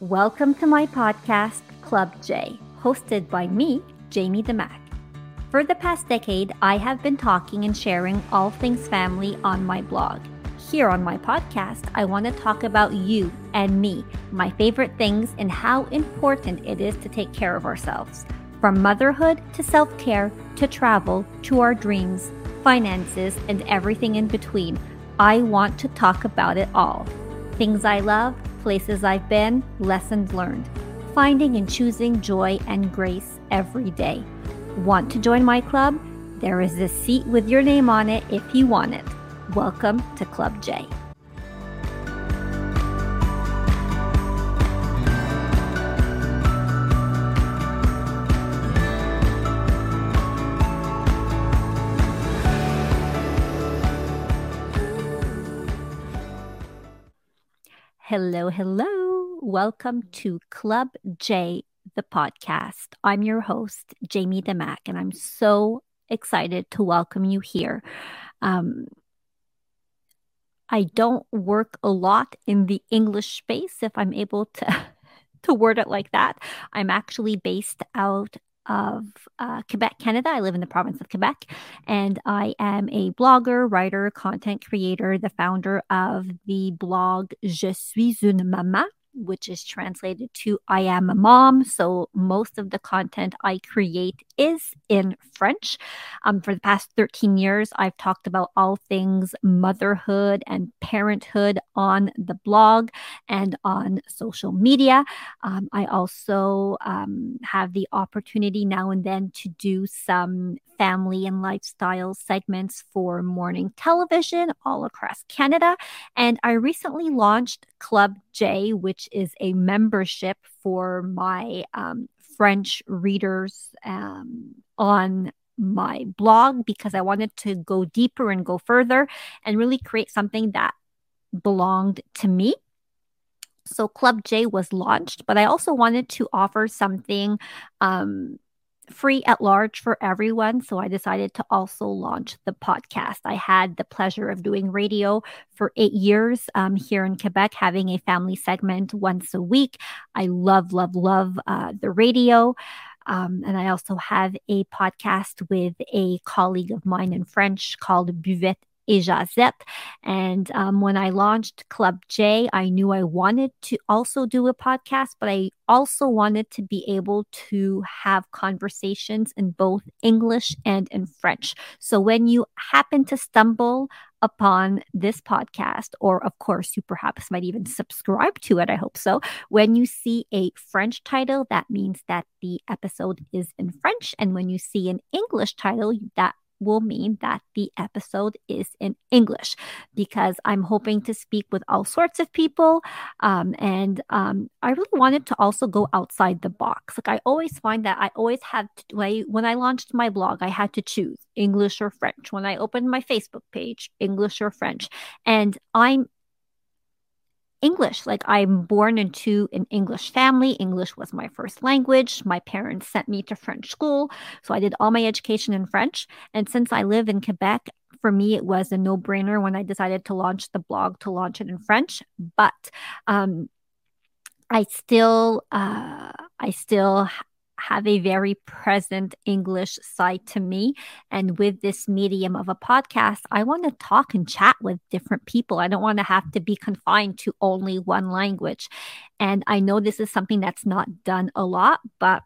Welcome to my podcast, Club J, hosted by me, Jaime Damak. For the past decade, I have been talking and sharing all things family on my blog. Here on my podcast, I want to talk about you and me, my favorite things, and how important it is to take care of ourselves. From motherhood to self care to travel to our dreams, finances, and everything in between, I want to talk about it all. Things I love, places I've been, lessons learned, finding and choosing joy and grace every day. Want to join my club? There is a seat with your name on it if you want it. Welcome to Club J. Hello, hello. Welcome to Club J, the podcast. I'm your host, Jaime Damak, and I'm so excited to welcome you here. Um, I don't work a lot in the English space, if I'm able to, to word it like that. I'm actually based out of uh, Quebec, Canada. I live in the province of Quebec, and I am a blogger, writer, content creator, the founder of the blog Je suis une maman which is translated to I am a mom. So most of the content I create is in French. Um, for the past 13 years, I've talked about all things motherhood and parenthood on the blog and on social media. Um, I also um, have the opportunity now and then to do some family and lifestyle segments for morning television all across Canada. And I recently launched Club J, which is a membership for my um, French readers um, on my blog because I wanted to go deeper and go further and really create something that belonged to me. So Club J was launched, but I also wanted to offer something um, free at large for everyone. So I decided to also launch the podcast. I had the pleasure of doing radio for eight years um, here in Quebec, having a family segment once a week. I love, love, love uh, the radio. Um, and I also have a podcast with a colleague of mine in French called Buvette et Jasette. And um, when I launched Club J, I knew I wanted to also do a podcast, but I also wanted to be able to have conversations in both English and in French. So when you happen to stumble upon this podcast, or of course, you perhaps might even subscribe to it. I hope so. When you see a French title, that means that the episode is in French. And when you see an English title, that will mean that the episode is in English because I'm hoping to speak with all sorts of people. Um, and um, I really wanted to also go outside the box. Like I always find that I always had to, when I, when I launched my blog, I had to choose English or French. When I opened my Facebook page, English or French. And I'm English. Like I'm born into an English family. English was my first language. My parents sent me to French school. So I did all my education in French. And since I live in Quebec, for me, it was a no brainer when I decided to launch the blog to launch it in French. But um, I still, uh, I still have a very present English side to me. And with this medium of a podcast, I want to talk and chat with different people. I don't want to have to be confined to only one language. And I know this is something that's not done a lot, but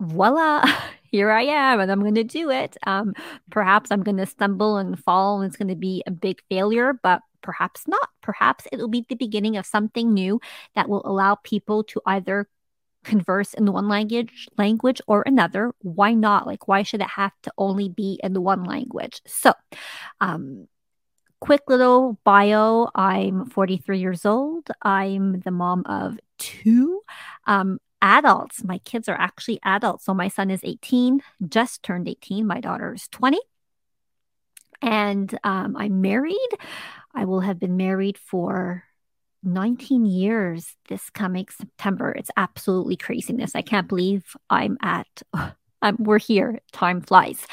voila, here I am, and I'm going to do it. Um, perhaps I'm going to stumble and fall, and it's going to be a big failure, but perhaps not. Perhaps it will be the beginning of something new that will allow people to either converse in the one language language or another why not? Like why should it have to only be in the one language? So um quick little bio. I'm 43 years old. I'm the mom of two um adults. My kids are actually adults. So my son is 18 just turned 18 my daughter is 20 and um, i'm married. I will have been married for 19 years this coming September. It's absolutely craziness. I can't believe I'm at, um, we're here. Time flies.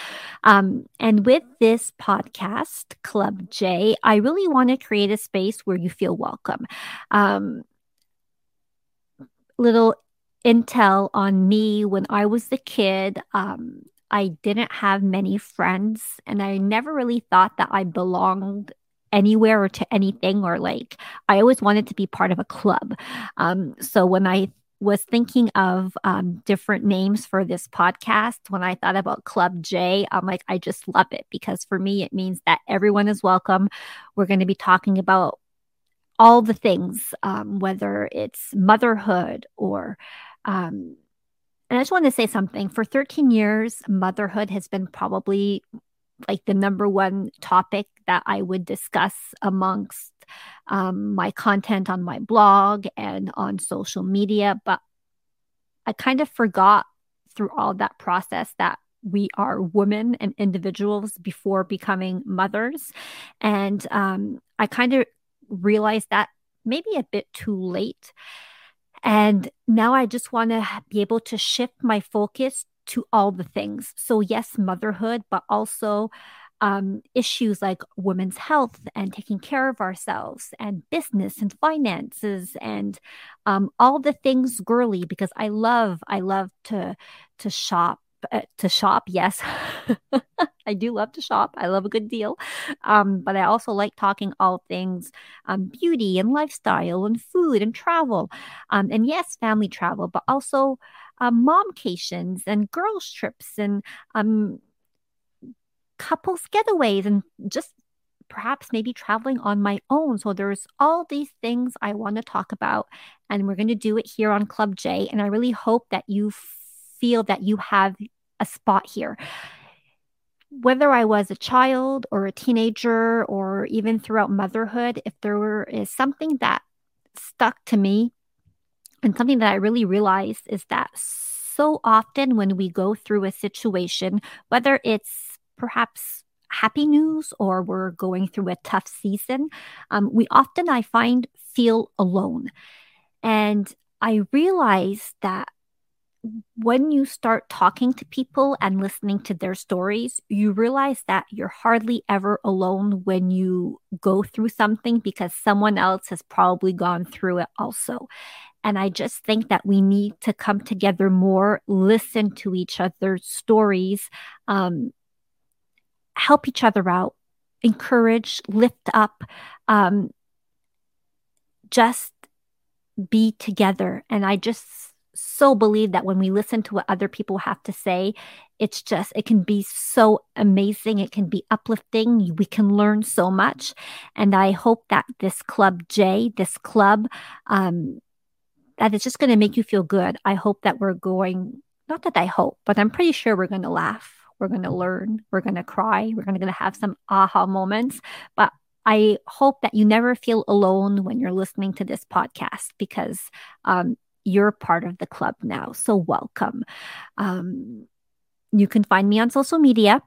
Um, and with this podcast, Club J, I really want to create a space where you feel welcome. Um, little intel on me when I was a kid. Um, I didn't have many friends, and I never really thought that I belonged anywhere or to anything, or like I always wanted to be part of a club. Um, so when I was thinking of um, different names for this podcast, when I thought about Club J, I'm like, I just love it because for me, it means that everyone is welcome. We're going to be talking about all the things, um, whether it's motherhood or um, and I just want to say something. For 13 years, motherhood has been probably like the number one topic that I would discuss amongst um, my content on my blog and on social media. But I kind of forgot through all that process that we are women and individuals before becoming mothers. And um, I kind of realized that maybe a bit too late. And now I just want to be able to shift my focus to all the things. So, yes, motherhood, but also um, issues like women's health and taking care of ourselves and business and finances and um, all the things girly because I love, I love to, to shop uh, to shop. Yes, I do love to shop. I love a good deal. Um, but I also like talking all things um, beauty and lifestyle and food and travel. Um, and yes, family travel, but also um, momcations and girls' trips and um, couples getaways and just perhaps maybe traveling on my own. So there's all these things I want to talk about, and we're going to do it here on Club J. And I really hope that you feel that you have a spot here. Whether I was a child or a teenager or even throughout motherhood, if there were, is something that stuck to me and something that I really realized is that so often when we go through a situation, whether it's perhaps happy news or we're going through a tough season, um, we often, I find, feel alone. And I realize that when you start talking to people and listening to their stories, you realize that you're hardly ever alone when you go through something because someone else has probably gone through it also. And I just think that we need to come together more, listen to each other's stories, um, help each other out, encourage, lift up, um, just be together. And I just so believe that when we listen to what other people have to say, it's just, it can be so amazing. It can be uplifting. We can learn so much. And I hope that this Club J, this club, um, that is just going to make you feel good. I hope that we're going, not that I hope, but I'm pretty sure we're going to laugh. We're going to learn. We're going to cry. We're going to have some aha moments. But I hope that you never feel alone when you're listening to this podcast because um, you're part of the club now. So welcome. Um, you can find me on social media.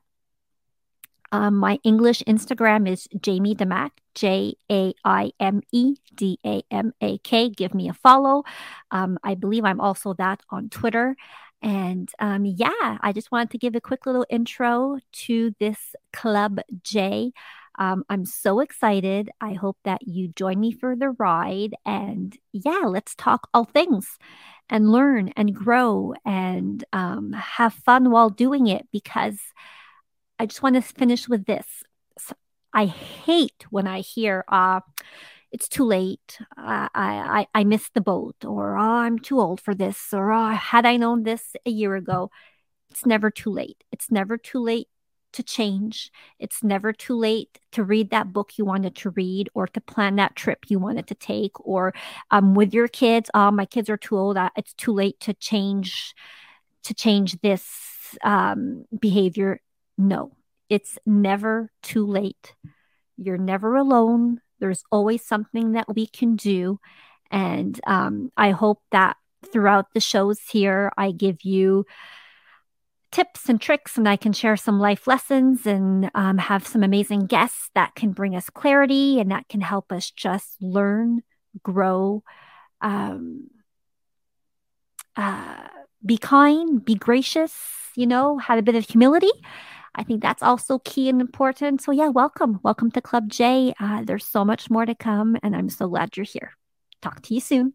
Um, my English Instagram is Jaime Damak, J A I M E D A M A K. Give me a follow. Um, I believe I'm also that on Twitter. And um, yeah, I just wanted to give a quick little intro to this Club J. Um, I'm so excited. I hope that you join me for the ride. And yeah, let's talk all things and learn and grow and um, have fun while doing it because I just want to finish with this. I hate when I hear, uh, it's too late. I, I, I missed the boat, or oh, I'm too old for this, or oh, had I known this a year ago. It's never too late. It's never too late to change. It's never too late to read that book you wanted to read or to plan that trip you wanted to take or um, with your kids, oh, my kids are too old. It's too late to change to change this um, behavior. No, it's never too late. You're never alone. There's always something that we can do. And um, I hope that throughout the shows here, I give you tips and tricks, and I can share some life lessons and um, have some amazing guests that can bring us clarity and that can help us just learn, grow, um, uh, be kind, be gracious, you know, have a bit of humility. I think that's also key and important. So, yeah, welcome. Welcome to Club J. Uh, there's so much more to come, and I'm so glad you're here. Talk to you soon.